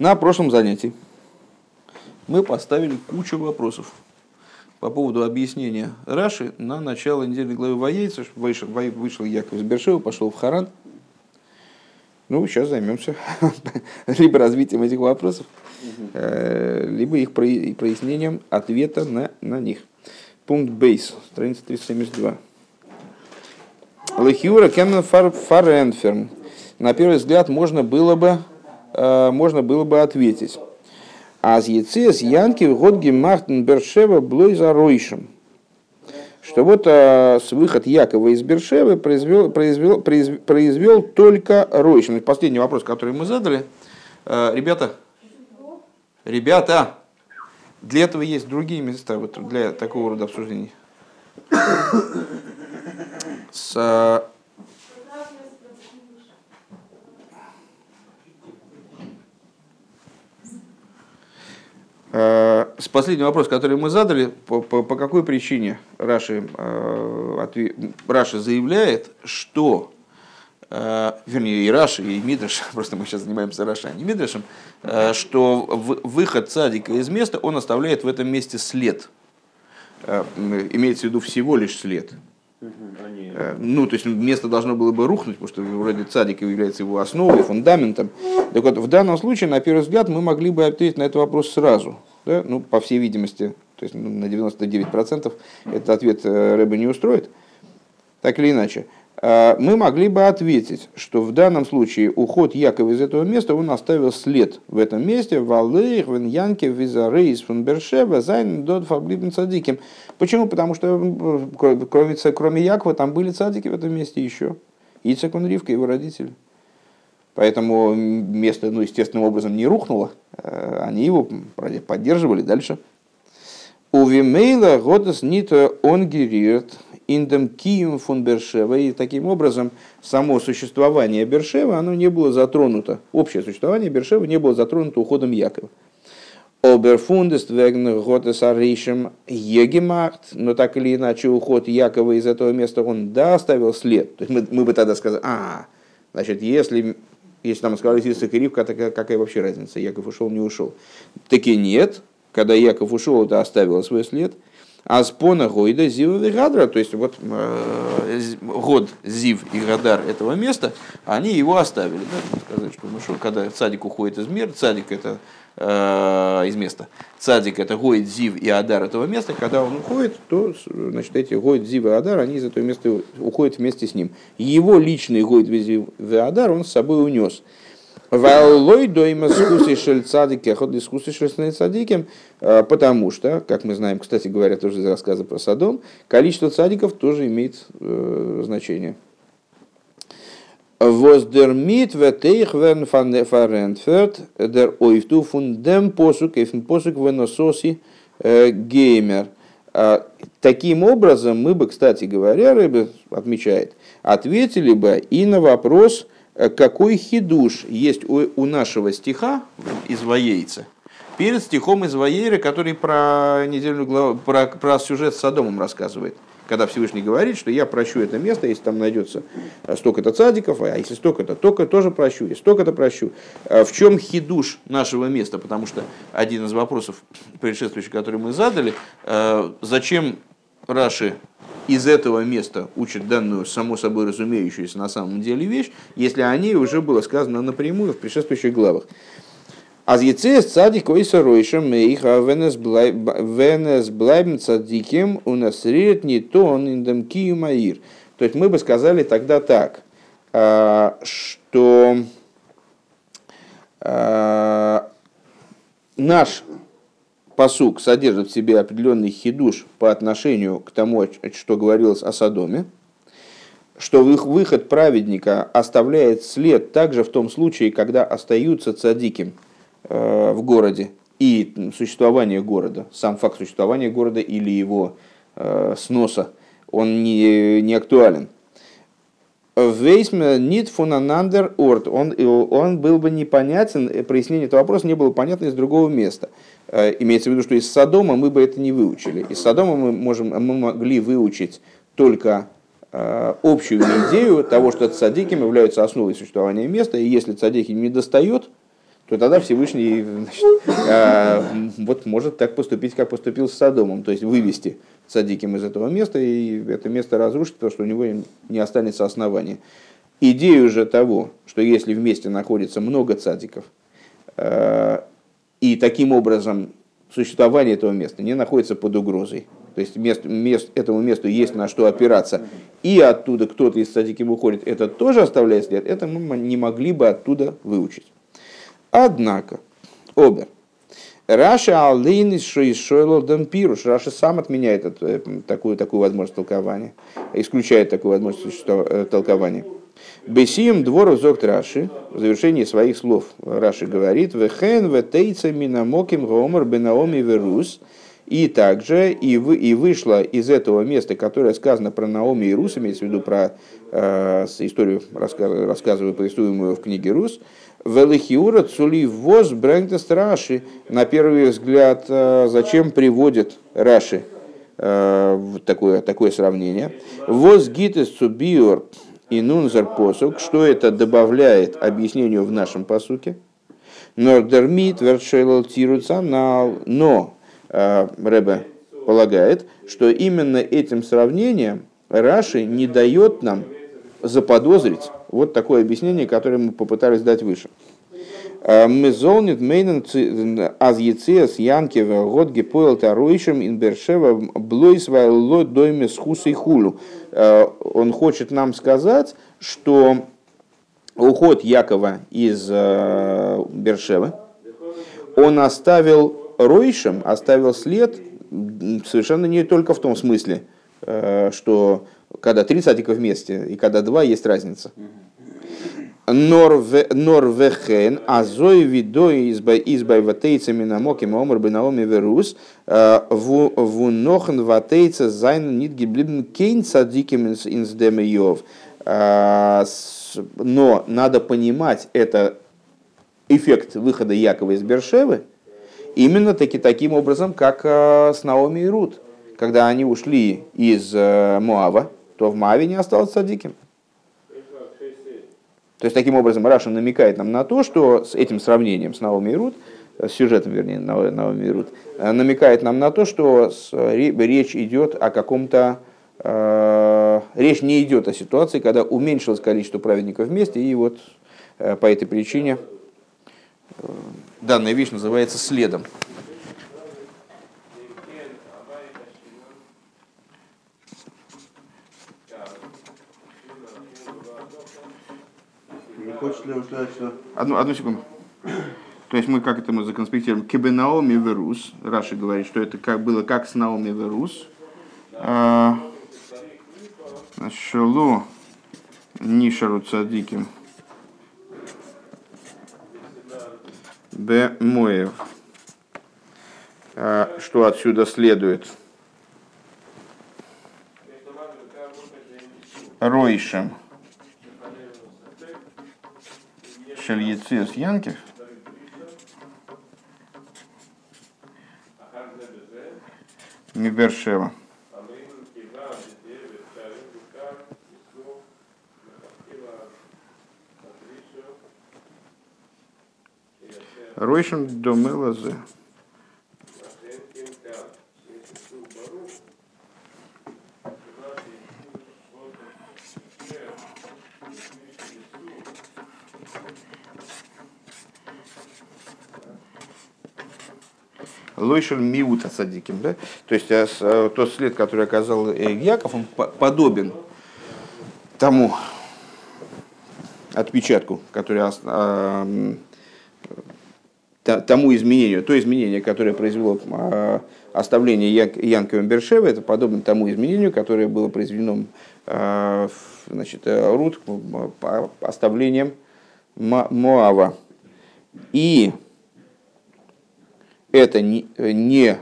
На прошлом занятии мы поставили кучу вопросов по поводу объяснения Раши на начало недельной главы Воейца. Вышел, вышел Яков из Бершева, пошел в Харан. Ну, сейчас займемся либо развитием этих вопросов, э, либо их прояснением ответа на, на них. Пункт бейс, страница 372. Лехиура кеннен фаренферм. На первый взгляд можно было бы, можно было бы ответить. А с яцес янки в годге махтен бершева блой за ройшем. Что вот а, с выход Якова из Бершевы произвел, произвел, произвел, произвел только Ройшин. Последний вопрос, который мы задали. А, ребята, ребята, для этого есть другие места вот, для такого рода обсуждений. С, с последнего вопроса, который мы задали, по, по, по какой причине Раши, э, отве, Раши заявляет, что, э, вернее, и Раши, и Мидриш, просто мы сейчас занимаемся Раши, а не Мидришем, э, что выход садика из места, он оставляет в этом месте след. Э, имеется в виду всего лишь след. Э, ну, то есть место должно было бы рухнуть, потому что вроде цадик является его основой, фундаментом. Так вот, в данном случае, на первый взгляд, мы могли бы ответить на этот вопрос сразу. Да? Ну, по всей видимости, то есть ну, на 99% этот ответ э, Рэба не устроит. Так или иначе. А, мы могли бы ответить, что в данном случае уход Якова из этого места, он оставил след в этом месте, Валейх, Вен Янке, Визарейс, Фун Бершева, Зайн, Дод, Фаблибн, Цадиким. Почему? Потому что кроме, кроме Якова там были цадики в этом месте еще. Ицек, Ривка, его родители. Поэтому место, ну, естественным образом не рухнуло. А, они его поддерживали дальше. У Вимейла Годес Нита Онгерирт индем кием фун Бершева. И таким образом само существование Бершева оно не было затронуто. Общее существование Бершева не было затронуто уходом Якова. Оберфундест вегн готес аришем егемахт, но так или иначе уход Якова из этого места он да оставил след. То есть мы, мы бы тогда сказали, а, значит, если, если там сказали Исаак и Ривка, такая, какая вообще разница, Яков ушел, не ушел. Таки нет, когда Яков ушел, это оставило свой след – а спона гойда зива и гадра, то есть вот э, год зив и гадар этого места, они его оставили. Да? Сказать, что, ну, что когда цадик уходит из мира, цадик это э, из места, цадик это гойд зив и адар этого места, когда он уходит, то значит эти гойд зив и адар, они из этого места уходят вместе с ним. Его личный гойд зив и адар он с собой унес. Валлой дойма скуси шель цадики, охот скуси шель цадиким, э, потому что, как мы знаем, кстати говоря, тоже из рассказа про Садом, количество цадиков тоже имеет э, значение. Воздермит ветейх вен фарентферт дер ойфту фун дем посук эйфн посук венососи геймер. Таким образом, мы бы, кстати говоря, Рыба отмечает, ответили бы и на вопрос – Э, какой хидуш есть у, нашего стиха из Воейца перед стихом из Воейры, который про недельную главу, про, про сюжет с Содомом рассказывает. Когда Всевышний говорит, что я прощу это место, если там найдется столько-то цадиков, а если столько-то, только тоже прощу, и столько-то прощу. А в чем хидуш нашего места? Потому что один из вопросов предшествующих, который мы задали, э, зачем Раши из этого места учат данную, само собой разумеющуюся на самом деле вещь, если о ней уже было сказано напрямую в предшествующих главах. Аз яцес цадик ойса ройшем мейха венес блайбен цадиким у нас не то он индем маир. То есть мы бы сказали тогда так, что наш посук содержит в себе определенный хидуш по отношению к тому, что говорилось о Содоме, что их выход праведника оставляет след также в том случае, когда остаются цадики э, в городе и существование города, сам факт существования города или его э, сноса, он не, не актуален. Вейсме нит фунанандер орт. Он, он был бы непонятен, прояснение этого вопроса не было понятно из другого места. Э, имеется в виду, что из Содома мы бы это не выучили. Из Содома мы, можем, мы могли выучить только э, общую идею того, что цадиким являются основой существования места, и если цадики не достает, то тогда Всевышний значит, э, вот может так поступить, как поступил с Содомом, то есть вывести садиким из этого места, и это место разрушить, потому что у него не останется основания. Идею же того, что если вместе находится много цадиков, э, и таким образом существование этого места не находится под угрозой, то есть мест, мест, этому месту есть на что опираться, и оттуда кто-то из садики выходит, это тоже оставляет след, это мы не могли бы оттуда выучить. Однако, אָבער רש״י אַליין איז שולל דעם פירוש, Раши сам отменяет это, такую, такую возможность толкования, исключает такую возможность э, толкования. בסיום דבריו זאָגט רש״י, в завершении своих слов Раши говорит, «וכן ותצא מן המקום האמור בנעמי ורות», и также и, вы, и вышла из этого места, которое сказано про Наоми и Рус, имеется в виду про э, историю, рассказ, рассказываю, повествуемую в книге Рус, Велихиура цули воз брэнгтест Раши. На первый взгляд, э, зачем приводит Раши э, такое, такое сравнение? Воз гитес цубиор и нунзар посук. Что это добавляет объяснению в нашем посуке? Нордермит вершелл тируцанал. Но Рэбе полагает, что именно этим сравнением Раши не дает нам заподозрить вот такое объяснение, которое мы попытались дать выше. Э, мы золнит мейнен аз яциас янкева год гепоэл таруишем инбершева блойс вайло дойме с хусой хулю. Э, он хочет нам сказать, что уход Якова из Бершевы, он оставил רושם оставил след совершенно не только в том смысле, э, что когда три цадика вместе и когда два, есть разница. נאָר וכן, אַזוי ווי דאָס איז ביי ותצא מן המקום האמור בנעמי ורות, э, וואָס נאָכן ותצא זיינען ניט געבליבן קיין צדיקים אין שדה מואב. Э, но надо понимать, это эффект выхода Якова из Бершевы, Именно таки таким образом, как э, с Наоми и Рут. Когда они ушли из э, Моава, то в Моаве не осталось садиким. То есть, таким образом, Раша намекает нам на то, что с этим сравнением с Наоми и Рут, э, с сюжетом, вернее, Наоми и Рут, намекает нам на то, что речь идет о каком-то речь не идет о ситуации, когда уменьшилось количество праведников вместе, и вот по этой причине данная вещь называется следом. Не хочет ли он сказать, что... Одну, одну секунду. То есть мы как это мы законспектируем? Кебенаоми верус. Раши говорит, что это как было как с Наоми верус. А, Шело Нишару Цадиким. Б. Моев. А, что отсюда следует? Ройшем. Шельецес Янкев. Мибершева. Ройшем домелазе. Лойшер Миута Садиким, да? То есть э, э, тот след, который оказал э, Яков, он подобен тому отпечатку, который тому изменению, то изменение, которое произвело а, оставление Янковым Бершева, это подобно тому изменению, которое было произведено а, значит, Рут оставлением Моава. И это не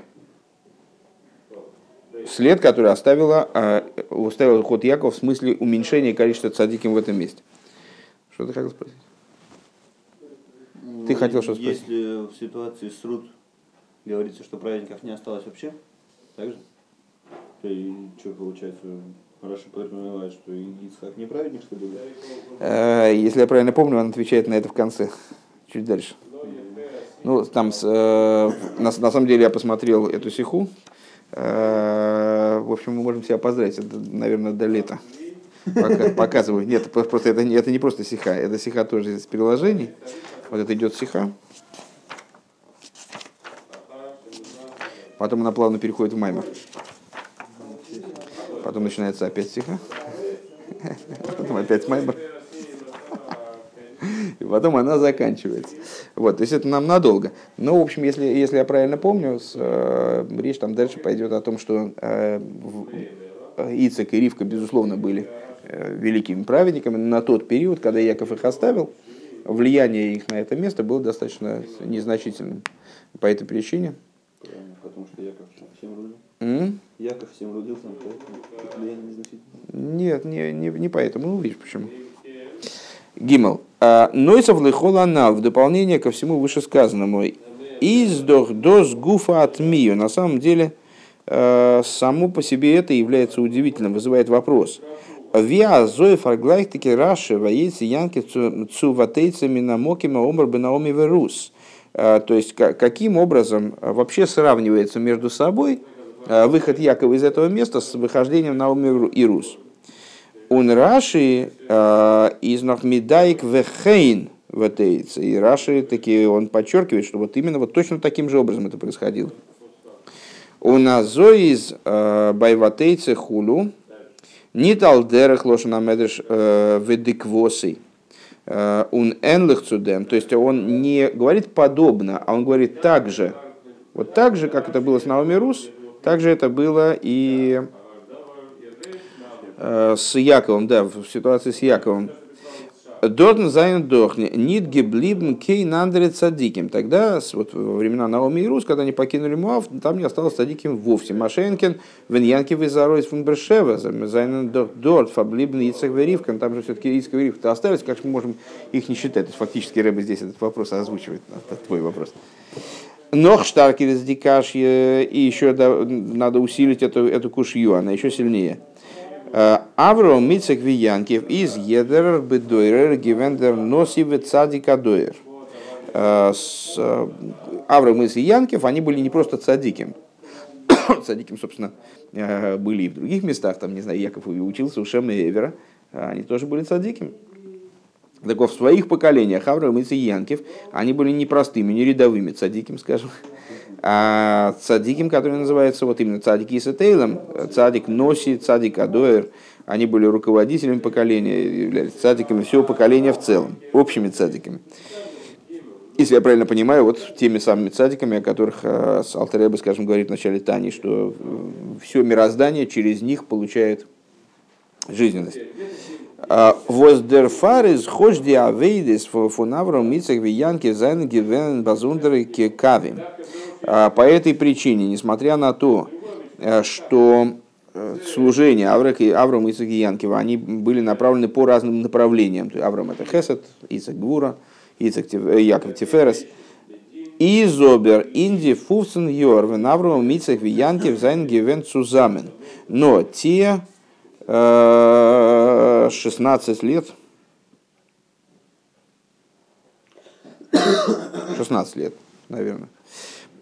след, который оставила, а, оставил ход Яков в смысле уменьшения количества цадиким в этом месте. Что ты хотел спросить? Ты хотел что спросить? Если в ситуации с Рут говорится, что праведников не осталось вообще, так же? То и что получается? Раша подразумевает, что Ицхак не праведник, что ли? Э, если я правильно помню, он отвечает на это в конце, чуть дальше. Ну, там, с, э, на, на самом деле, я посмотрел эту сиху. Э, в общем, мы можем себя поздравить. Это, наверное, до лета. Пока, показываю. Нет, просто это, это не просто сиха. Это сиха тоже из приложений. Вот это идет сиха. Потом она плавно переходит в маймер. Потом начинается опять сиха. Потом опять маймер. И потом она заканчивается. Вот, то есть это нам надолго. Но, в общем, если, если я правильно помню, с, э, речь там дальше пойдет о том, что э, Ицек и Ривка, безусловно, были э, великими праведниками на тот период, когда Яков их оставил. Влияние их на это место было достаточно незначительным. По этой причине. Потому что Яков всем рулил. М? Яков всем рулил, поэтому влияние незначительное. Нет, не, не, не поэтому. Ну, видишь, почему. Гимел. А, Нойсов лихоланал в дополнение ко всему вышесказанному. Издох дос гуфа от мию. На самом деле, э, само по себе это является удивительным, вызывает вопрос. Виа зои фарглайх раши воейцы янки цуватейцами на мокима омр наоми верус. Э, То есть, ка- каким образом вообще сравнивается между собой э, выход Якова из этого места с выхождением Наоми и Рус. Он Раши из Нахмидаик Вехейн ватейца. И Раши таки он подчеркивает, что вот именно вот точно таким же образом это происходило. У Назоиз Байватейце Хулу Нитал Дерах Лошана Медреш Ведиквосей. Он ענלעך צו דעם, то есть он не говорит подобно, а он говорит так же. Вот так же, как это было с Наоми Рус, так же это было и э, с Яковом, да, в ситуации с Яковом. דאָרטן זיינען דאָך ניט געבליבן קיין אַנדערע צדיקים. Тогда, вот во времена Наоми и Рус, когда они покинули Муав, там не осталось цадиким вовсе. משא״כ ווען יעקב איז אַרויס פון באר שבע, זיינען דאָרט פאַרבליבן יצחק ורבקה, там же все-таки Ицхок ве-Ривка остались, как мы можем их не считать? То есть фактически Рэбе здесь этот вопрос озвучивает, это твой вопрос. Нох штаркер из дикашья, и еще надо усилить эту, эту кушью, она еще сильнее. Э, Авро Мицек Виянкев из Едер Бедойрер Гивендер Носиве Цадика Дойер. Э, э, Мицек и Янкев, они были не просто цадиким. цадиким, собственно, были и в других местах, там, не знаю, Яков учился у Шема и Эвера, они тоже были цадиким. Так вот, в своих поколениях Авраам и Янкев, они были не простыми, не рядовыми цадиким, скажем, а цадиким, который называется вот именно цадик Исатейлом, цадик Носи, цадик Адоэр, они были руководителями поколения, являлись цадиками всего поколения в целом, общими цадиками. Если я правильно понимаю, вот теми самыми цадиками, о которых э, с Алтереба, скажем, говорит в начале Тани, что все мироздание через них получает жизненность. Кавим. По этой причине, несмотря на то, э, что э, служение Аврак и Ицак и Янкива, они были направлены по разным направлениям. То есть Авром это Хесед, Ицак Гвура, Ицак э, Яков Тиферес. איז אָבער אין די פופצן יאָר ווען אברהם, יצחק, יעקב זיינען געווען צוזאַמען. Но те э, 16 лет, 16 лет, наверное,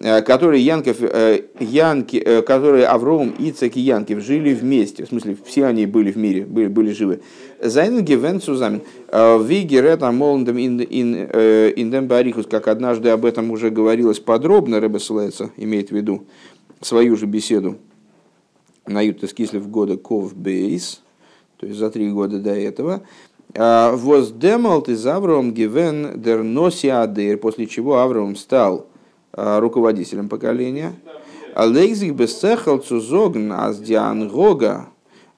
которые Янков, э, Янки, э, которые Авром, Ицек и Янкив жили вместе, в смысле все они были в мире, были, были живы. זיינען געווען צוזאַמען. Виги рета молндем индем барихус, как однажды об этом уже говорилось подробно, Рэбе Ссылается, имеет в виду свою же беседу на Ютас Кислев года Ков Бейс, то есть за три года до этого. Воздемалт из Авраам Гивен дер Носи Адер, после чего Авраам стал руководителем поколения. Алейзик бесцехал цузогн аздиан гога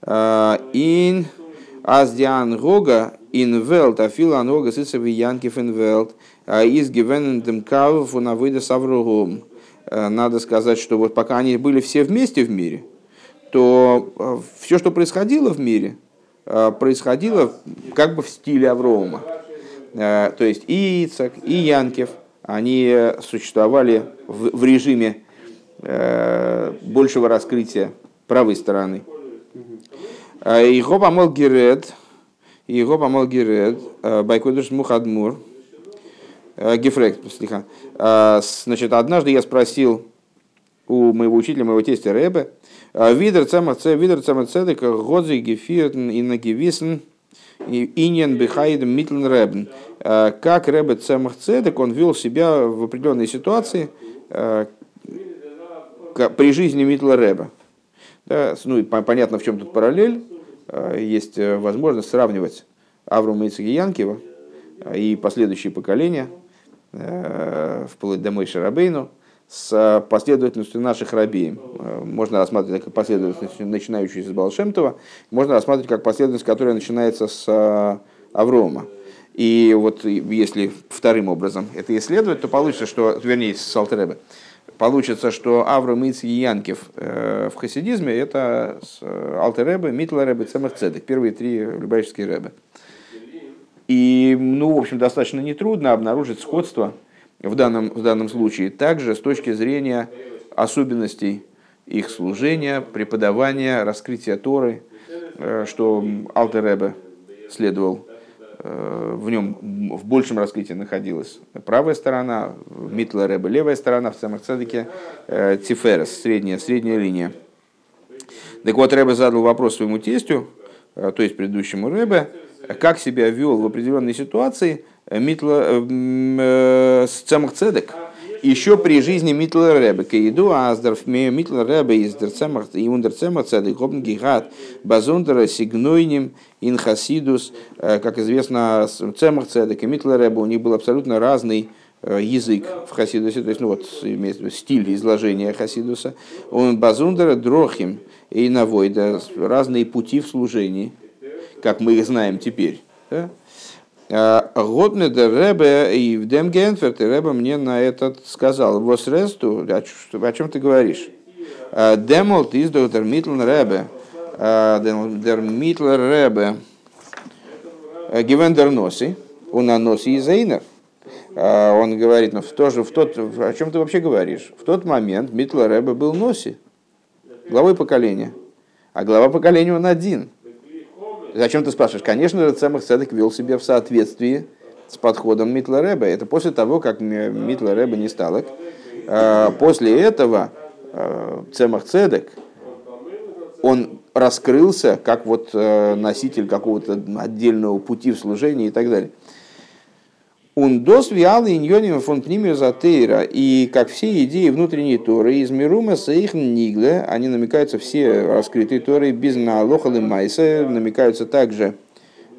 а, ин аздиан гога ин велт афила нога сыцеви янкив ин велт из гивен дем кав фунавыда савругом. Надо сказать, что вот пока они были все вместе в мире, то все, что происходило в мире, э, происходило как бы в стиле Аврома. Э, То есть и Ицак, и Янкев, они существовали в, в режиме э, большего раскрытия правой стороны. Э, Его помол Герет, его помол Герет, Байкодыш Мухадмур, Гефрект, слегка. Значит, однажды я спросил у моего учителя, моего тестя Рэбе, Видер цамах видер цамах цедек годзи гефиртен и нагевисен иньян бихайд митлен рэбн. Как Рэбе цамах цедек, он вел себя в определенной ситуации при жизни Митла Рэба. Да, ну, понятно, в чем тут параллель. Есть возможность сравнивать Аврама Ицеги Янкива и последующие поколения, вплоть до Мойши Рабейну, с последовательностью наших рабеем. Можно рассматривать как последовательность, начинающуюся с Балшемтова, можно рассматривать как последовательность, которая начинается с Аврома. И вот если вторым образом это исследовать, то получится, что, вернее, с Алтеребе, получится, что Авраам Иц и Янкев в хасидизме это Алтеребе, Митлеребе, Цемах Цедек, первые три любавические рэбе. И, ну, в общем, достаточно нетрудно обнаружить сходство в данном, в данном случае, также с точки зрения особенностей их служения, преподавания, раскрытия Торы, э, что Алтеребе следовал э, в нем в большем раскрытии находилась правая сторона, Митла Рэбе левая сторона, в самых цадике э, Тиферес, средняя, средняя линия. Так вот, Рэбе задал вопрос своему тестю, то есть предыдущему Рэбе, как себя вел в определенной ситуации – Митла, э, с Цемах Цедек, еще при жизни Митла Ребе, Каиду Аздорф, Митла Ребе из Дерцемах и Ундер Цемах Цедек, Хопн Гигат, Базундера, Сигнойним, Инхасидус, э, как известно, Цемах Цедек и Митла Ребе, у них был абсолютно разный э, язык в Хасидусе, то есть, ну вот, имеется в виду стиль изложения Хасидуса. Он Базундера, Дрохим и Навойда, разные пути в служении, как мы их знаем теперь. Да? Годне де Ребе и в Дем Генферт, и Ребе мне на этот сказал, вос ресту, о чем ты говоришь? Демолт из доктор Митлен Ребе, дер Митлер Ребе, Гивендер Носи, он Носи из Эйнер. Он говорит, ну, в, то же, в тот, о чем ты вообще говоришь? В тот момент Митлер Ребе был Носи, главой поколения. А глава поколения он один – Зачем ты спрашиваешь? Конечно, Цемах Цедек вел себя в соответствии с подходом Митла Рэба. Это после того, как Митла Рэба не стал. А, после этого а, Цемах Цедек, он раскрылся как вот э, носитель какого-то отдельного пути в служении и так далее. Он дос виалы иньоним фон пнимер затейра. И как все идеи внутренней Торы из Мирума их нигле, они намекаются все раскрытые Торы без налоха майса, намекаются также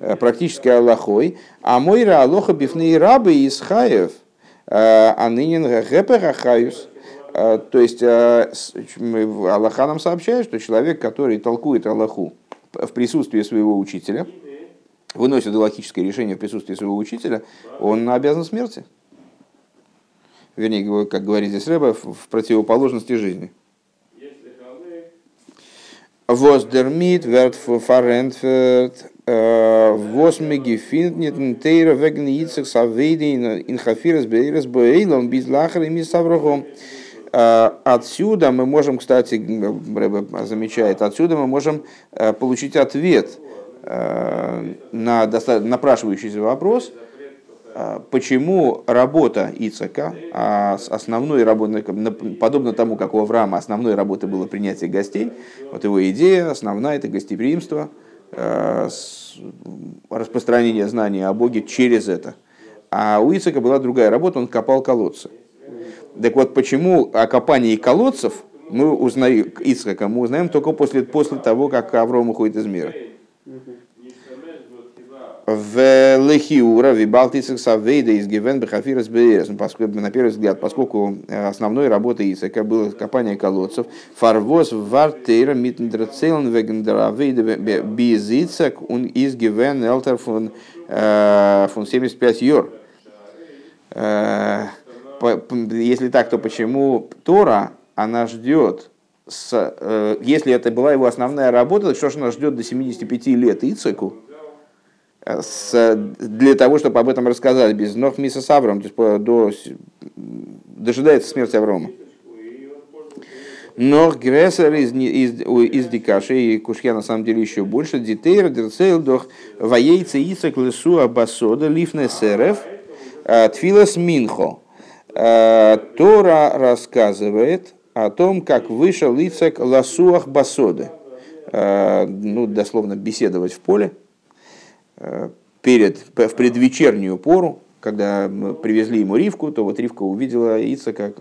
э, практически Аллахой. А мой Аллаха бифные рабы из хаев, э, а нынен гэпэхахаюс. Э, то есть Аллаха нам сообщает, что человек, который толкует Аллаху в присутствии своего учителя – выносит галактическое решение в присутствии своего учителя, он обязан смерти. Вернее, как говорит здесь Рэба, в противоположности жизни. Воздермит, верт фарентферт, восмеги финтнет, тейра веген яйцах савейди, инхафирас бейрас боэйлом, без лахар и мисаврахом. Отсюда мы можем, кстати, Рэба замечает, отсюда мы можем э, получить ответ – Э, на напрашивающийся вопрос, э, почему работа Ицака, а основной работой, подобно тому, как у Авраама основной работой было принятие гостей, вот его идея основная это гостеприимство, э, распространение знания о Боге через это. А у Ицака была другая работа, он копал колодцы. Так вот, почему о копании колодцев мы узнаем, Ицака мы узнаем только после, после того, как Авраам уходит из мира в Лехиура, Вибалтисах Савейда из Гивен Бехафирас Бейрес. На первый взгляд, поскольку э, основной работой Исака было копание колодцев, Фарвоз Вартейра Митндрацелен Вегендравейда Бизицак из Гивен Элтер фон, э, фон 75 Йор. Э, если так, то почему Тора, она ждет с, если это была его основная работа, что же она ждет до 75 лет Ицеку, с, для того, чтобы об этом рассказать, без ног миса с Авром, то есть до, дожидается смерти Аврома. Но Грессер из, из, из Дикаши, и Кушья на самом деле еще больше, Дитейр, Дерцейлдох, Ваейца Исак Лесу Абасода, Лифне Серев, Тфилас Минхо. Тора рассказывает о том, как вышел Ицек Ласуах Басоды. Ну, дословно, беседовать в поле перед, в предвечернюю пору, когда привезли ему Ривку, то вот Ривка увидела Ицека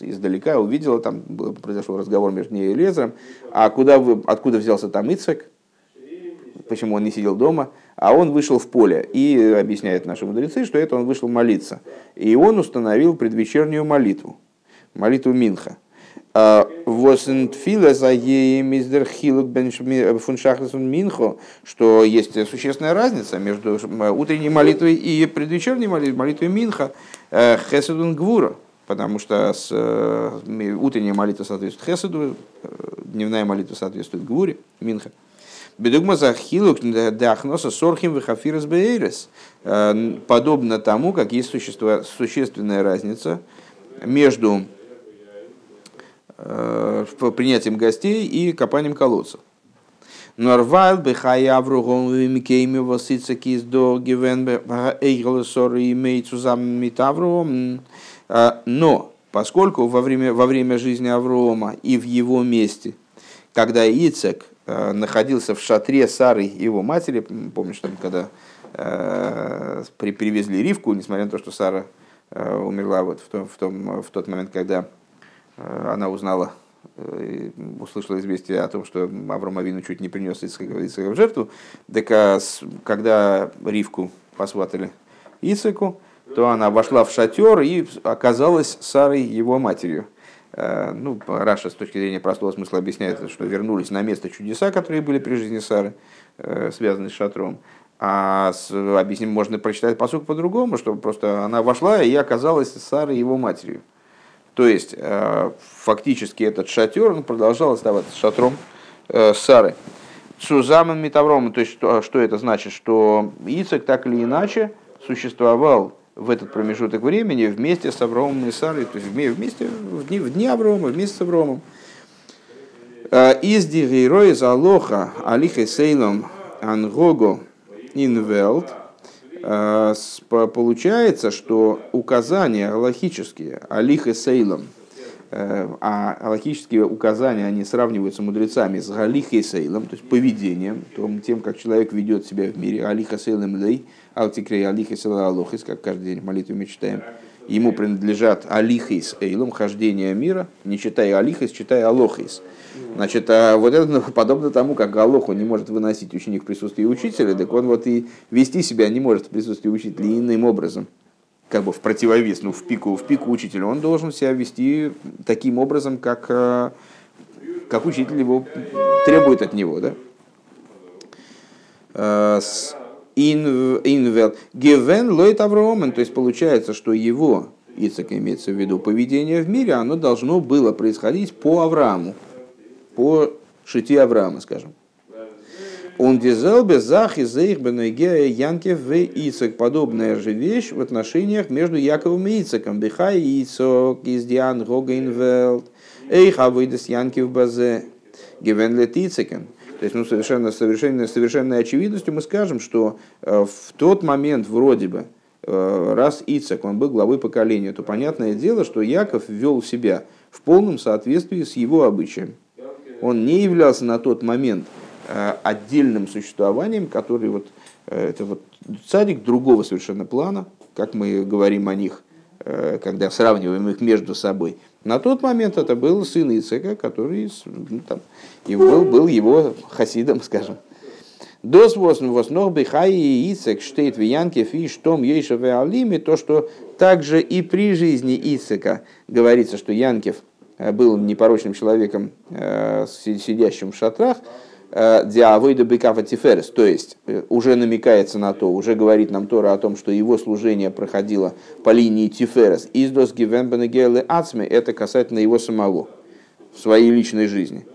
издалека, увидела, там произошел разговор между ней и Лезером, а куда вы, откуда взялся там Ицек, почему он не сидел дома, а он вышел в поле. И объясняет наши мудрецы, что это он вышел молиться. И он установил предвечернюю молитву, молитву Минха. Что есть существенная разница между утренней молитвой и предвечерней молитвой, молитвой Минха, э, хеседун гвура, потому что с, э, утренняя молитва соответствует хеседу, э, дневная молитва соответствует гвуре, Минха. Бедугма за хилук дахноса сорхим вихафирас бейрес. Подобно тому, как есть существенная разница между принятием гостей и копанием колодцев. Норвайл бехаявру гонвимикейми восица киздо гивен эйглесор имеет митавру. Э, но поскольку во время, во время жизни Аврома и в его месте, когда Ицек э, находился в шатре Сары его матери, помнишь, там, когда э, при, привезли Ривку, несмотря на то, что Сара э, умерла вот в, том, в, том, в тот момент, когда Э, она узнала, э, услышала известие о том, что Авраам Авину чуть не принес Ицхака в жертву. Так а когда Ривку посватали Ицеку, то она вошла в шатер и оказалась Сарой его матерью. Э, ну, Раша с точки зрения простого смысла объясняет, что вернулись на место чудеса, которые были при жизни Сары, связанные с шатром. А с, объясним, можно прочитать посук по-другому, что просто она вошла и оказалась Сарой его матерью. То есть, э, фактически этот шатер он продолжал оставаться шатром э, Сары. Цузаман Митавром, то есть, что, что это значит? Что Ицек так или иначе существовал в этот промежуток времени вместе с Авромом и Сарой, то есть вместе в дни, в дни Аврома, вместе с Авромом. Э, из дигейрой залоха алихе сейлом ангого инвелт – получается, что указания аллахические, алих и сейлом, э, а аллахические указания, они сравниваются мудрецами с галих и сейлом, то есть поведением, тем, как человек ведет себя в мире, алиха сейлом лей, алтикрей алиха сейла алохис, как каждый день молитву мы читаем, ему принадлежат алихис эйлом, хождение мира, не читая алихис, читая алохис. Значит, а вот это ну, подобно тому, как Галоху не может выносить ученик в присутствии учителя, так он вот и вести себя не может в присутствии учителя иным образом, как бы в противовес, ну, в пику, в пику учителя. Он должен себя вести таким образом, как, э, как учитель его требует от него, да? אין וועלט. געווען לויט אברהם׳ען, то есть получается, что его, Ицек имеется в виду, поведение в мире, оно должно было происходить по Аврааму по שיטה Авраама, скажем. און די זעלבע זאַך איז אויך בנוגע יעקב ויצחק. Подобная же вещь в отношениях между Яковом и Ицеком. בחיי יצחק איז די הנהגה אין וועלט, Эйх Авыдес Янкев Базе, Гевенлет Ицекен. То есть, ну, совершенно, совершенно, совершенной очевидностью мы скажем, что э, в тот момент вроде бы, э, раз Ицек, он был главой поколения, то понятное дело, что Яков вел себя в полном соответствии с его обычаем он не являлся на тот момент э, отдельным существованием, который вот, это вот царик другого совершенно плана, как мы говорим о них, когда сравниваем их между собой. На тот момент это был сын Ицека, который ну, там, и был, был его хасидом, скажем. Дос воснох бихай и Ицек штейт в Янке фиш том ейшеве алиме, то, что также и при жизни Ицека говорится, что Янкев – Э, был непорочным человеком, э, сидящим в шатрах, диавойда бекафа тиферес, то есть уже намекается на то, уже говорит нам Тора о том, что его служение проходило по линии тиферес. Издос гивенбенегелы ацме, это касательно его самого, в своей личной жизни.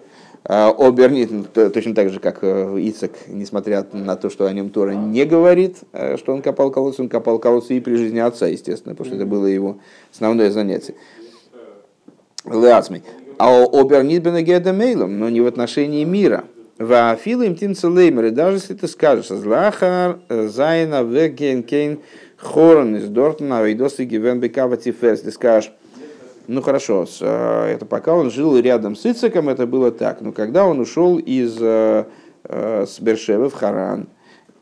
Обернит, точно так же, как Ицек, несмотря на то, что о нем Тора не говорит, что он копал колодцы, он копал колодцы и при жизни отца, естественно, потому что это было его основное занятие. Леацмей. А обернит бенегеда мейлом, но не в отношении мира. Вафилы им тим целеймеры, даже если ты скажешь, злахар, зайна, векен, кейн, Хорн из Дортона, Вейдосы Гивен Бекава Тиферс. Ты скажешь, ну хорошо, э, это пока он жил рядом с Ицеком, это было так. Но когда он ушел из э, э, с в Харан,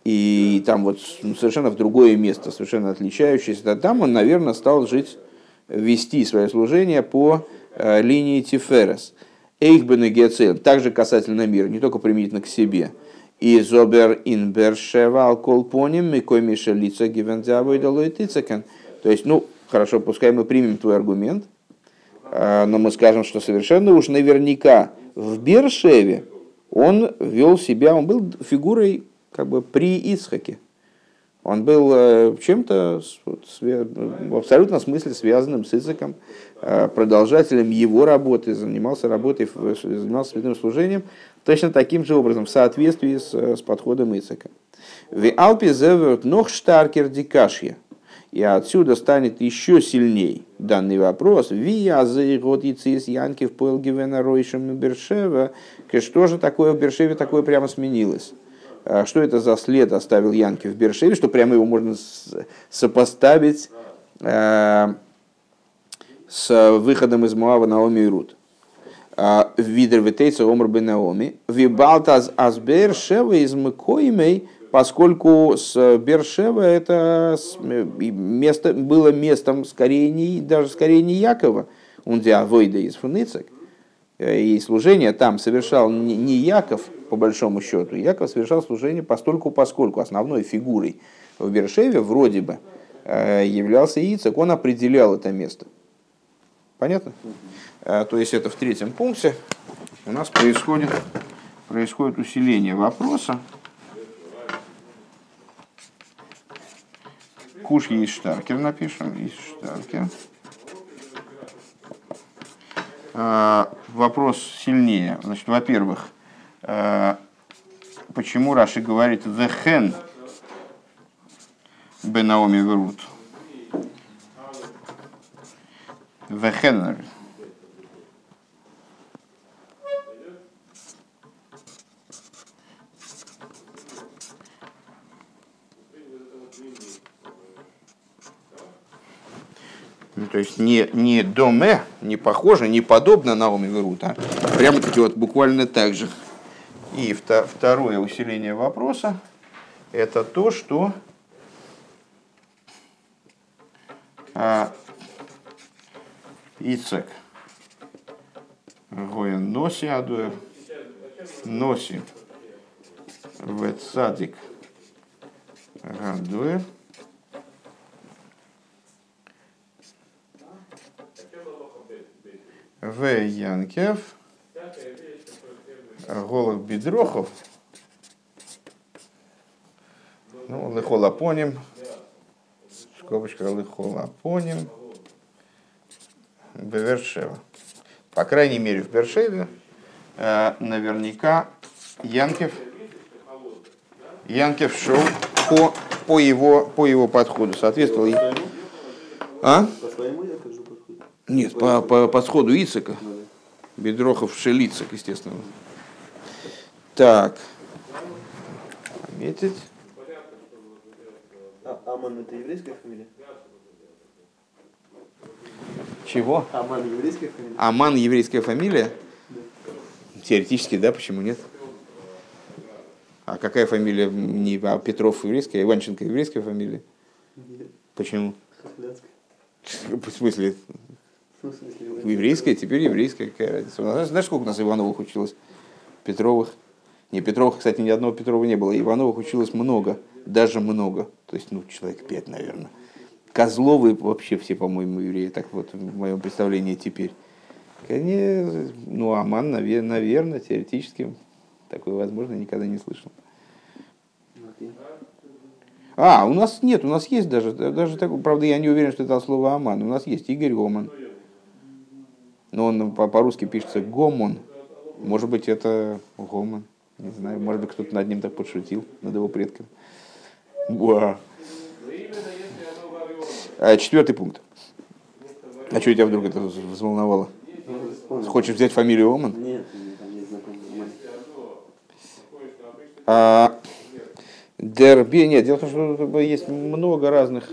и там вот ну, совершенно в другое место, совершенно отличающееся, там он, наверное, стал жить, вести свое служение по э, линии Тиферес. Эйхбен и Гецел, также касательно мира, не только применительно к себе. И зобер ин Бершева алколпоним, микой миша лица гивензявой То есть, ну, хорошо, пускай мы примем твой аргумент, а, но мы скажем, что совершенно уж наверняка в Бершеве он вел себя, он был фигурой как бы при Ицхаке. Он был э, чем-то в абсолютном смысле связанным с Ицхаком, э, продолжателем его работы, занимался работой, занимался святым служением точно таким же образом, в соответствии с, с подходом Ицхака. В Алпе зеверт нох штаркер дикашья. И отсюда станет еще сильней данный вопрос. Вия год яцис янки в поэлгивена ройшем Бершева. Что же такое в Бершеве такое прямо сменилось? А что это за след оставил Янки в Бершеве, что прямо его можно сопоставить э, с выходом из Муава Наоми и Рут. А, Видер ветейца омр бен Наоми. Вибалтаз аз Бершева из Мыкоимей – поскольку с Бершева это место, было местом скорее не, даже скорее не Якова, он диавойда из Фуницек, и служение там совершал не Яков, по большому счету, Яков совершал служение постольку поскольку основной фигурой в Бершеве вроде бы э, являлся Ицек, он определял это место. Понятно? Э, то есть это в третьем пункте у нас происходит, происходит усиление вопроса. Куш есть штаркер, напишем, есть штаркер. А, вопрос сильнее. Значит, во-первых, а, почему Раши говорит the hen Бенаоми Верут? The hen есть не, не доме, не похоже, не подобно на Оми Верут, а прямо таки вот буквально так же. И второе усиление вопроса – это то, что а, Ицек. Гоен Носи Адуэр Носи. Ветсадик Гадуэр – В. Янкев, Голов Бедрохов, ну, Лыхолапоним, скобочка Лыхолапоним, Бевершева. По крайней мере, в Бершеве э, наверняка Янкев, Янкев шел по, по, его, по его подходу. Соответствовал... А? Нет, по, по подходу Ицека. Бедрохов Шелицек, естественно. Так. Метить. А, Аман это еврейская фамилия? Чего? Аман еврейская фамилия? Аман еврейская фамилия? Да. Теоретически, да, почему нет? А какая фамилия? Не а Петров еврейская, а Иванченко еврейская фамилия? Нет. Почему? В смысле? Еврейская, теперь еврейская, какая разница. Знаешь, знаешь, сколько у нас Ивановых училось? Петровых. Не, Петровых, кстати, ни одного Петрова не было. Ивановых училось много, даже много. То есть, ну, человек пять, наверное. Козловы вообще все, по-моему, евреи, так вот в моем представлении теперь. Конечно, ну, Аман, наверное, теоретически такое возможно, никогда не слышал. А, у нас нет, у нас есть даже, даже так, правда, я не уверен, что это слово Аман. У нас есть Игорь Гоман но он по-русски пишется Гомон. Может быть, это Гомон. Не знаю, может быть, кто-то над ним так подшутил, над его предками. Буа. А, четвертый пункт. А что тебя вдруг это взволновало? Хочешь взять фамилию Оман? Нет, а, Дерби, нет, дело в том, что есть много разных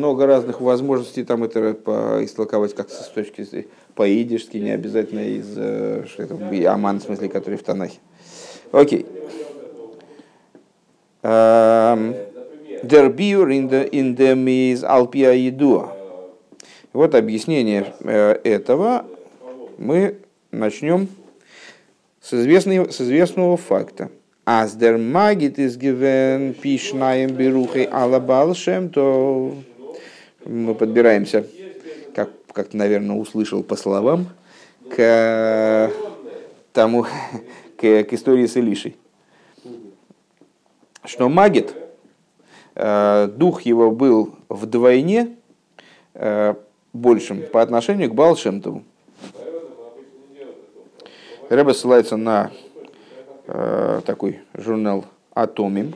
много разных возможностей там это по, истолковать как с точки зрения по-идишски, не обязательно из что это, Аман, в смысле, который в Танахе. Окей. Дербиур the, in the is alpia едуа. Вот объяснение этого мы начнем с, известной, с известного факта. Der magit is given пишнаем берухой алабалшем, то мы подбираемся, как, как наверное, услышал по словам, к тому, к, к истории с Илишей. Что магит, э, дух его был вдвойне э, большим по отношению к Балшемтову. Рэба ссылается на э, такой журнал Атомим.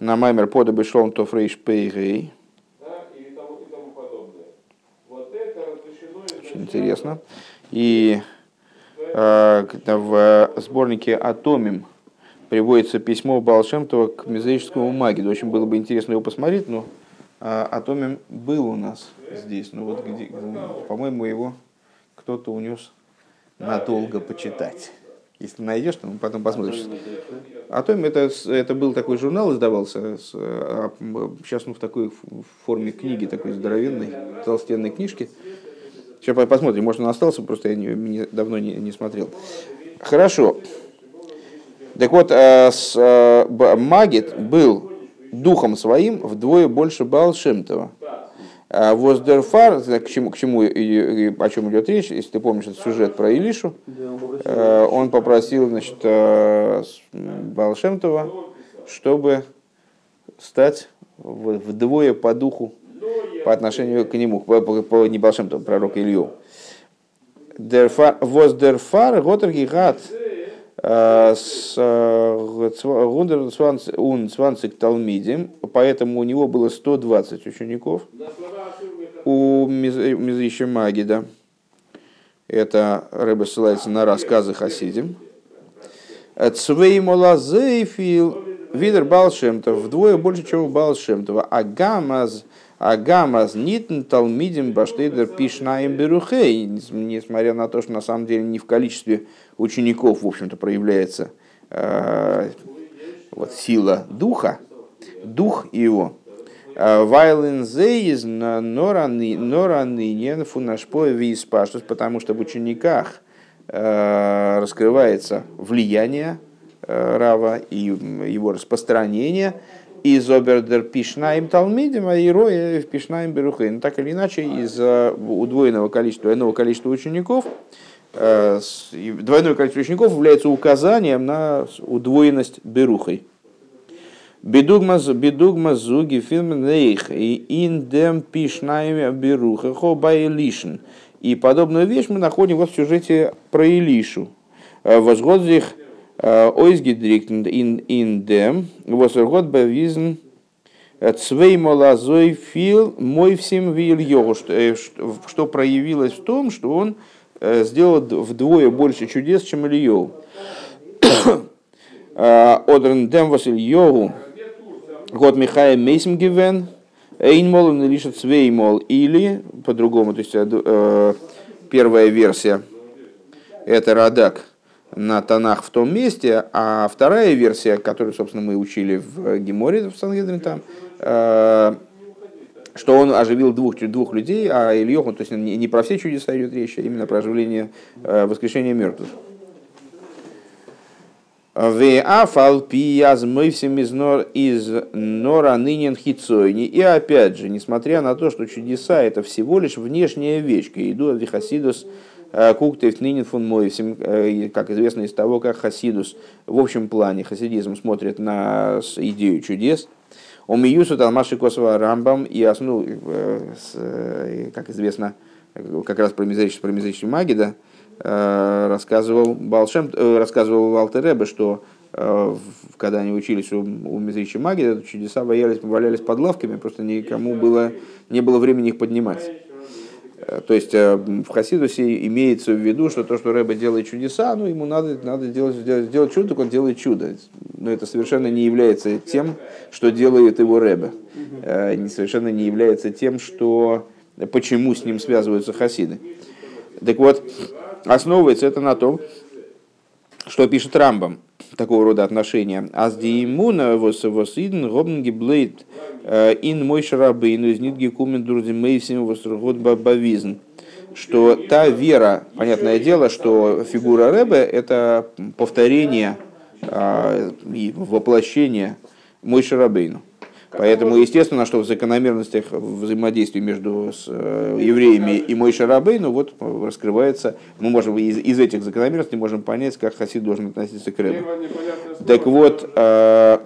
На маймер подобы Шлом Тофрейш Пейгей. Очень интересно. И э, в сборнике Атомим приводится письмо Балшемтова к мезоическому магиду. Очень было бы интересно его посмотреть, но а, Атомим был у нас здесь. Ну вот где, по-моему, его кто-то унес надолго почитать. Если найдешь, то мы потом посмотрим. Атом это, это был такой журнал, издавался. С, а, сейчас он в такой форме книги, такой здоровенной, толстенной книжки. Сейчас посмотрим, может он остался, просто я не, не, давно не, не смотрел. Хорошо. Так вот, э, с, э, Магит был духом своим вдвое больше Балшемтова. А Воздерфар, к чему, к чему о чем идет речь, если ты помнишь этот сюжет про Илишу, э, он попросил значит, Балшемтова, чтобы стать вдвое по духу по отношению к нему, по, по, по не Балшемтову, пророка Илью. Воздерфар Готергигат с он 20 талмидим, поэтому у него было 120 учеников. У Мизрища Магида, это Рэбе ссылается на рассказы Хасидим. Цвей Молазейфил, Видер Балшемтов, вдвое больше, чем у Балшемтова. А Гамаз, а Гамаз Нитн Талмидим Баштейдер Пишнаем Берухей, несмотря на то, что на самом деле не в количестве учеников, в общем-то, проявляется э, вот, сила духа, дух его. Вайлен зейз норанынен фунашпой виспаштус, потому что в учениках э, раскрывается влияние э, Рава и его распространение из обердер пишнаем талмидим, а ироя пишнаем берухейн. Так или иначе, из удвоенного количества, иного количества учеников, Э, двойное количество учеников является указанием на удвоенность берухой. Бедугма зуги филмнейх и индем пишнаем беруха лишн. И подобную вещь мы находим вот в сюжете про Илишу. Э, Возгодзих ойсгидрикт ин индем, восергод бавизн цвей молазой фил мой всем вил йогу, что проявилось в том, что он сделал вдвое больше чудес, чем Ильеву. А, Одрен дем вас Ильеву, год Михая Мейсмгивен, Эйнмол и лишь Цвеймол, или, по-другому, то есть первая версия, это Радак на тонах в том месте, а вторая версия, которую, собственно, мы учили в Геморе, в Сангедре, там, э, что он оживил двух, двух людей, а Ильеху, то есть не, не про все чудеса идет речь, а именно про оживление э, воскрешения мертвых. Из нор из нора нынен хитсойни. И опять же, несмотря на то, что чудеса это всего лишь внешняя вещь, иду вихасидус куктев нынен фун мой всем, э, как известно из того, как хасидус в общем плане хасидизм смотрит на идею чудес – у Миюсу Талмаши Косова Рамбам и э, э, как известно, как раз про мизерическую, про мизерическую магию, да, рассказывал Балшем, э, рассказывал Валтеребе, что когда они учились у, у мизерической магии, чудеса валялись, валялись под лавками, просто никому было, не было времени их поднимать. Э, то есть э, в Хасидусе имеется в виду, что то, что Рэба делает чудеса, ну ему надо, надо делать, сделать, сделать чудо, так он делает чудо. Но это совершенно не является тем, что делает его Рэбе. Э, совершенно не является тем, что, почему с ним связываются хасиды. Так вот, основывается это на том, что пишет Рамбам такого рода отношения. Аз диимуна вос иден гобн гиблейт ин мой шарабейну из нитги кумен друзи мейсим вос год бавизн. Что та вера, понятное дело, что фигура Рэбе – это повторение а, и воплощение мой шарабейну. Поэтому, естественно, что в закономерностях взаимодействия между с, э, евреями и Мой Шарабейну вот раскрывается, мы можем из, из этих закономерностей можем понять, как хасид должен относиться к Рэбу. Так вот, э,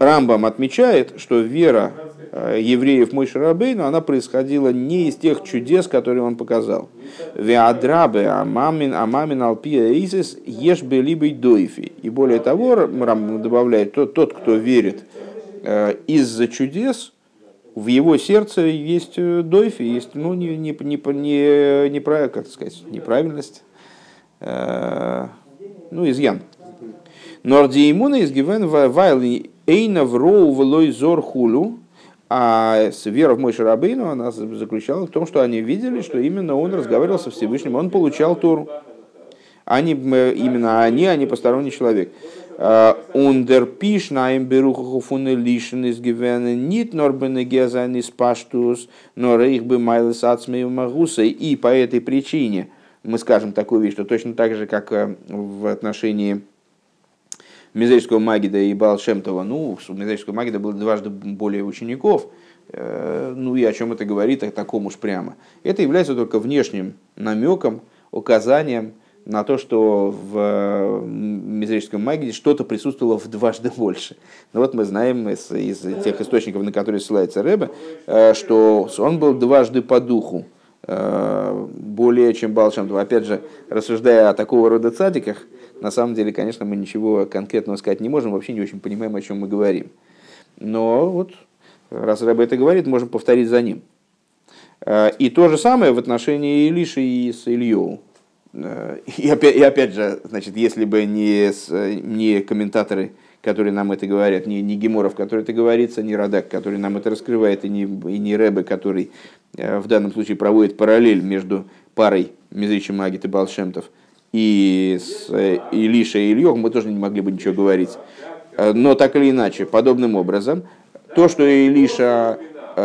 Рамбам отмечает, что вера э, евреев Мой Шарабейну, она происходила не из тех чудес, которые он показал. Веадрабе, амамин, амамин алпия изис, ешь бы либо дойфи. И более того, Рамбам добавляет, тот, тот, кто верит Э, из-за чудес в его сердце есть э, дойфи, есть ну, не, не, не, не, не, как сказать, неправильность, э, ну, изъян. Нордиимуна из Гивен Вайли Эйна в Роу Влой Зор Хулю, а вера в мой Шарабейну, она заключалась в том, что они видели, что именно он разговаривал со Всевышним, он получал Тору. Они, именно они, а не посторонний человек. Ундерпиш на им беруху фуны лишен из гивена нит норбены гезан из паштус, но рейх бы майлес ацмею магуса. И по этой причине мы скажем такую вещь, что точно так же, как э, в отношении Мизерского Магида и Балшемтова, ну, у Мизерского Магида было дважды более учеников, э, ну и о чем это говорит, о таком уж прямо. Это является только внешним намеком, указанием, на то, что в э, мизерическом магии что-то присутствовало в дважды больше. Но вот мы знаем из, из тех источников, на которые ссылается Рэбе, э, что он был дважды по духу, э, более чем Балшам. Опять же, рассуждая о такого рода цадиках, на самом деле, конечно, мы ничего конкретного сказать не можем, вообще не очень понимаем, о чем мы говорим. Но вот, раз Рэбе это говорит, можем повторить за ним. И то же самое в отношении Илиши и с Ильеву. Э, и опять, и опять же, значит, если бы не, не комментаторы, которые нам это говорят, не, не Геморов, который это говорится, не Радак, который нам это раскрывает, и не, и не Рэбе, который э, в данном случае проводит параллель между парой Мизричи Магит и Балшемтов и с э, Илиша и Ильёх, мы тоже не могли бы ничего говорить. Но так или иначе, подобным образом, то, что Илиша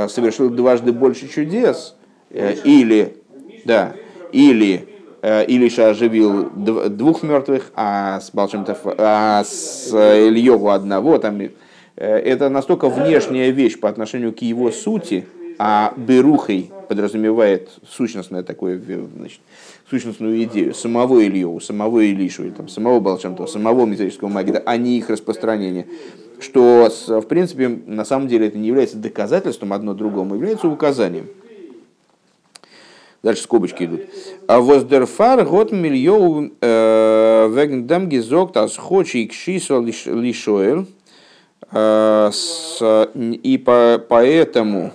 совершил дважды больше чудес, или, да, или Илиша оживил двух мертвых, а с Балшемтов, а с Ильеву одного. Там, э, это настолько внешняя вещь по отношению к его сути, а Берухой подразумевает сущностное такое, значит, сущностную идею самого Ильеву, самого Илишу, или там, самого Балшемтова, самого металлического магида, а не их распространение. Что, в принципе, на самом деле это не является доказательством одно другому, является указанием. Дальше скобочки идут. А воздерфар год мильоу э, вегндам гизокт ас хочи кшисо лишоэл. Э, и по, поэтому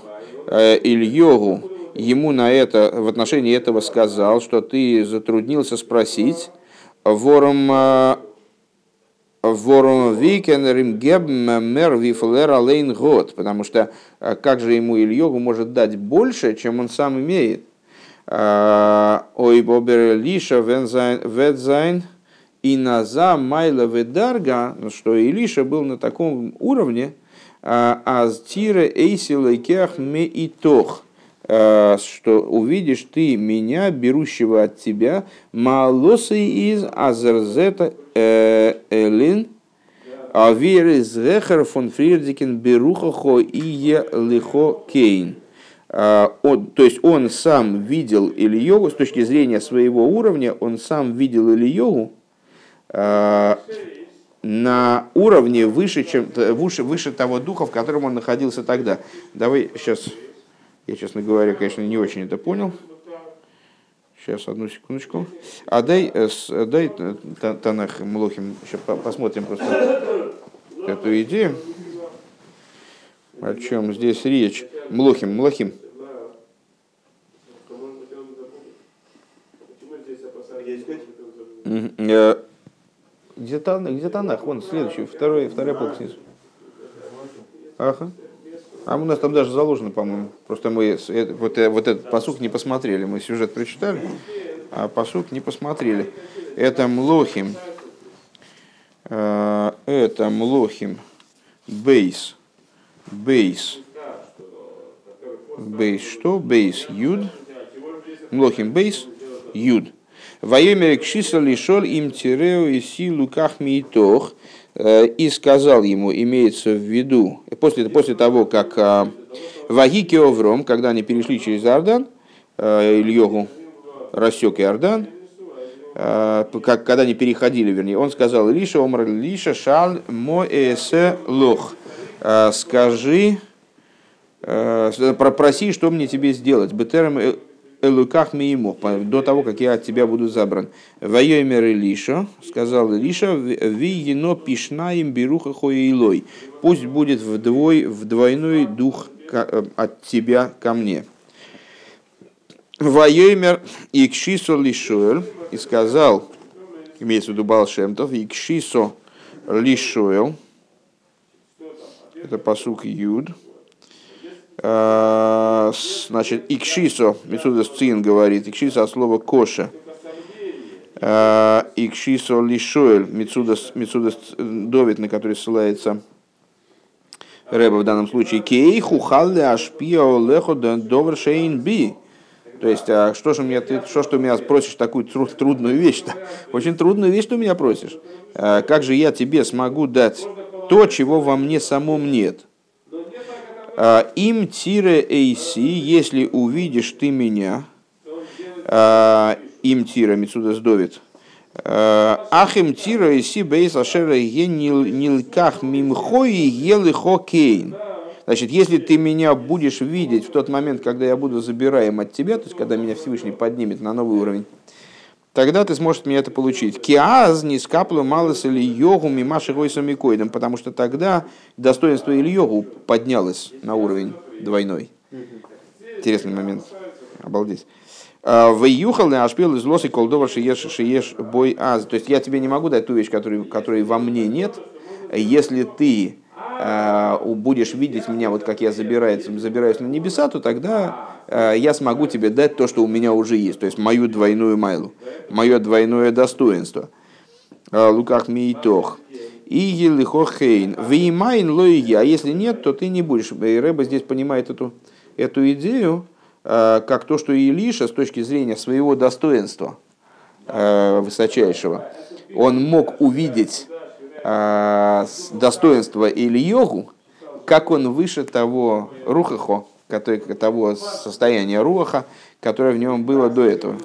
э, Элиёгу ему на это, в отношении этого сказал, что ты затруднился спросить, וואָרום וואָרום ווי קען ער געבן מער ווי ער אַליין האָט, потому что как же ему Элиёгу может дать больше, чем он сам имеет. אויב אָבער אלישע וועט זיין и наза майла ведарга, ну, что Илиша был на таком уровне, аз тире эйсила кех ме и тох, что увидишь ты меня, берущего от тебя, малосы из азерзета э, элин, а веры зехер фон фрирдикен берухахо и е лихо кейн. А, он, то есть он сам видел Ильеву, с точки зрения своего уровня, он сам видел Ильеву э, на уровне выше, чем, выше, выше того духа, в котором он находился тогда. Давай сейчас, я, честно говоря, конечно, не очень это понял. Сейчас, одну секундочку. А дай, э, дай Танах Млохим, еще посмотрим просто эту идею. О чем здесь речь? Млохим, Млохим. Где Танах? Где Вон, следующий, второй, вторая полка снизу. Ага. А у нас там даже заложено, по-моему. Просто мы э, вот, э, вот этот посук не посмотрели. Мы сюжет прочитали, а посук не посмотрели. Это Млохим. Э, это Млохим. Бейс. Бейс. Бейс что? Бейс. Юд. Млохим бейс. Юд. Воемер кшиса лишол им тиреу и си луках миитох. Э, И сказал ему, имеется в виду, после, после того, как э, Вагики Овром, когда они перешли через Иордан, э, Ильогу рассек Иордан, э, как, когда они переходили, вернее, он сказал, Лиша, омр Лиша, шал моэсе лох. Э, Скажи, э, пропроси, что мне тебе сделать. Бетерем э- элуках миимо, по- до того, как я от тебя буду забран. Вайомер Илиша, сказал Илиша, ви ено пишнаем беруха хоилой. Пусть будет вдвой, в двойной дух э, от тебя ко мне. Вайомер икшисо лишуэль, и сказал, имеется в виду Балшемтов, икшисо лишуэль, это посук Юд. С- Значит, икшисо, Митсуда Сцин говорит, икшисо от слова коша. А, Икшисо лишоэль, Митсуда Довид, на который ссылается Рэба в данном случае. Кей хухалли ашпио лехо довр шейн би. То есть, а что же мне ты, что ты у меня просишь такую тру- трудную вещь-то? Очень трудную вещь ты у меня просишь. Как же я тебе смогу дать то, чего во мне самом нет? А, Им тире эйси, если увидишь ты меня, а, им тира, Мицуда сдовит, ахим тира эйси бейс ашера нилках мимхои ели хокейн. Значит, если ты меня будешь видеть в тот момент, когда я буду забираем от тебя, то есть когда меня Всевышний поднимет на новый уровень, тогда ты сможешь меня это получить. Киаз не скаплю малос или йогу мимаши гойсами койдом, потому что тогда достоинство Ильогу поднялось на уровень двойной. Интересный момент. Обалдеть. Выюхал на ашпил из лосы колдова шиеш шиеш бой аз. То есть я тебе не могу дать ту вещь, которой, которой во мне нет. Если ты будешь видеть меня, вот как я забираюсь, забираюсь на небеса, то тогда э, я смогу тебе дать то, что у меня уже есть. То есть мою двойную майлу, мое двойное достоинство. Э, Луках миитох. И елихохейн. Веймайн лоиги. А если нет, то ты не будешь. И Рэба здесь понимает эту, эту идею, как то, что Илиша с точки зрения своего достоинства высочайшего, он мог увидеть э, достоинство Ильогу, как он выше того рухахо, который, того состояния руаха, которое в нем было до этого.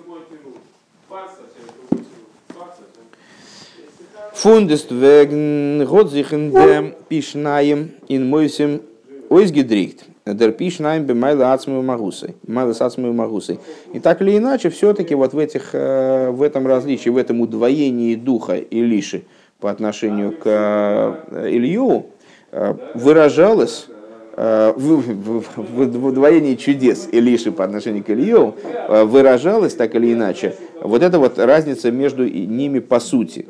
Фундест веген годзихен дем пишнаем ин мойсем ойсгедрихт. Дер пишнаем бы майла ацмою магусой. Майла с ацмою магусой. И так или иначе, все-таки вот в, этих, э, в этом различии, в этом удвоении духа Илиши по отношению к э, Илью э, выражалось э, в, удвоении чудес Илиши по отношению к Илью выражалась так или иначе вот эта вот разница между ними по сути.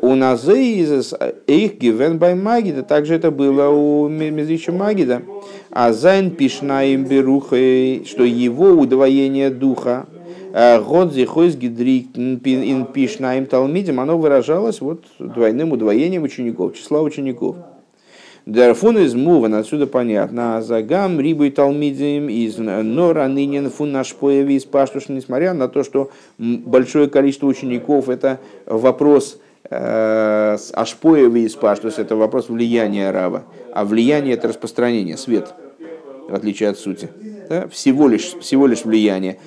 У Назеизес их гивен бай Магида, также это было у Мезрича Магида. А Зайн пишнаем берухой, что его удвоение духа, год зихойс гидрик ин пишнаем талмидим, оно выражалось вот двойным удвоением учеников, числа учеников. Дерфун из Муван, отсюда понятно. Загам рибой талмидим из Нора нынен фун наш появи из Паштуш, несмотря на то, что большое количество учеников это вопрос э, из Паштус, это вопрос влияния раба. А влияние это распространение, свет, в отличие от сути. Да? Всего, лишь, всего лишь влияние.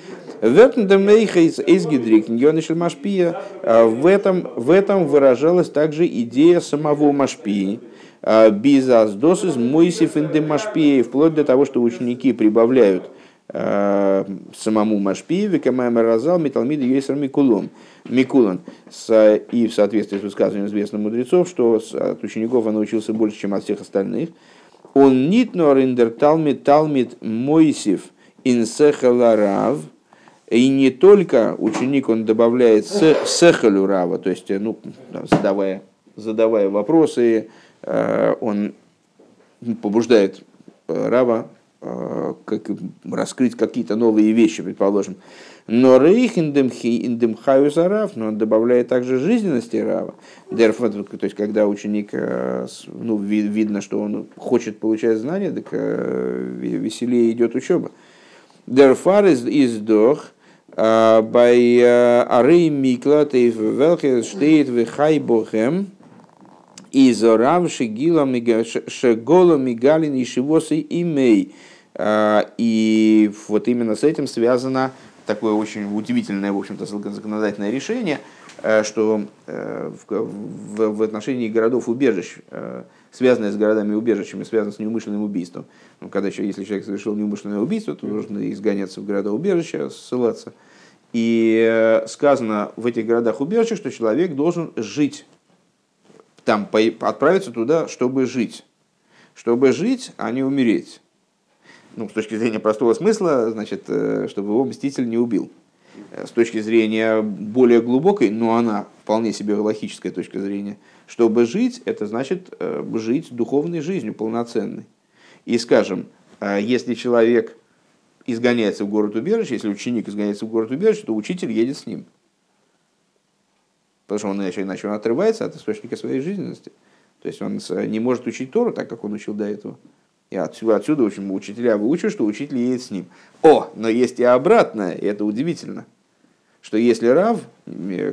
Машпия. В этом, в этом выражалась также идея самого Машпии. Безаздос из Мойсиф Машпии, вплоть до того, что ученики прибавляют э, самому Машпии, Викамайм Разал, Металмида Йесер Микулон. Микулан. С- И в соответствии с высказыванием известных мудрецов, что от учеников он научился больше, чем от всех остальных. Он нит нориндер талмит талмит Мойсиф инсехаларав, И не только ученик, он добавляет сехалю рава, то есть, ну, задавая, задавая вопросы, он побуждает рава как, раскрыть какие-то новые вещи, предположим. Но рейх индемхаю зарав, но он добавляет также жизненности рава. То есть, когда ученик, э, ну, видно, что он хочет получать знания, так э, веселее идет учеба. Дерфар из дох, bei Arei Mikla, welche steht в Хайбохем, из Рав Шигила Шегола Мигалин и Шивосы Имей. И вот именно с этим связано такое очень удивительное, в общем-то, законодательное решение, э, что э, в, в отношении городов-убежищ, э, связанное с городами-убежищами, связано с неумышленным убийством. Ну, когда, если человек совершил неумышленное убийство, то нужно изгоняться в города-убежища, ссылаться. И сказано в этих городах-убежищах, что человек должен жить там, отправиться туда, чтобы жить. Чтобы жить, а не умереть ну, с точки зрения простого смысла, значит, э, чтобы его мститель не убил. Э, с точки зрения более глубокой, но она вполне себе логическая точка зрения, чтобы жить, это значит э, жить духовной жизнью, полноценной. И скажем, если человек изгоняется в город убежище, если ученик изгоняется в город убежище, то учитель едет с ним. Потому что он иначе, иначе он отрывается от источника своей жизненности. То есть он не может учить Тору так, как он учил до этого. И отсюда, отсюда очень учителя выучат, что учитель едет с ним. О, но есть и обратное, и это удивительно. Что если Рав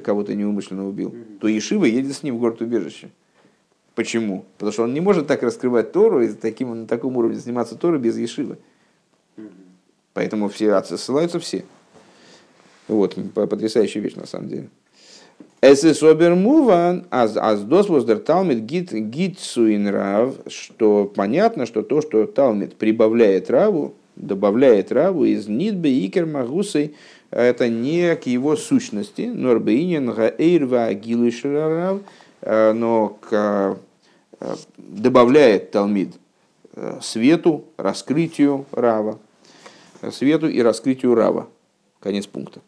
кого-то неумышленно убил, то Ешива едет с ним в город убежище. Почему? Потому что он не может так раскрывать Тору и таким, на таком уровне заниматься Торой без Ешивы. Поэтому все ссылаются все. Вот, потрясающая вещь на самом деле. Es ist обермуван, аз аз дос воздер Талмит гит гит суинрав, что понятно, что то, что Талмит прибавляет раву, добавляет раву из нидбе икер магусой, это не к его сущности, гаэйрва агилышрарав, но к, добавляет Талмит свету, раскрытию рава, свету и раскрытию рава. Конец пункта.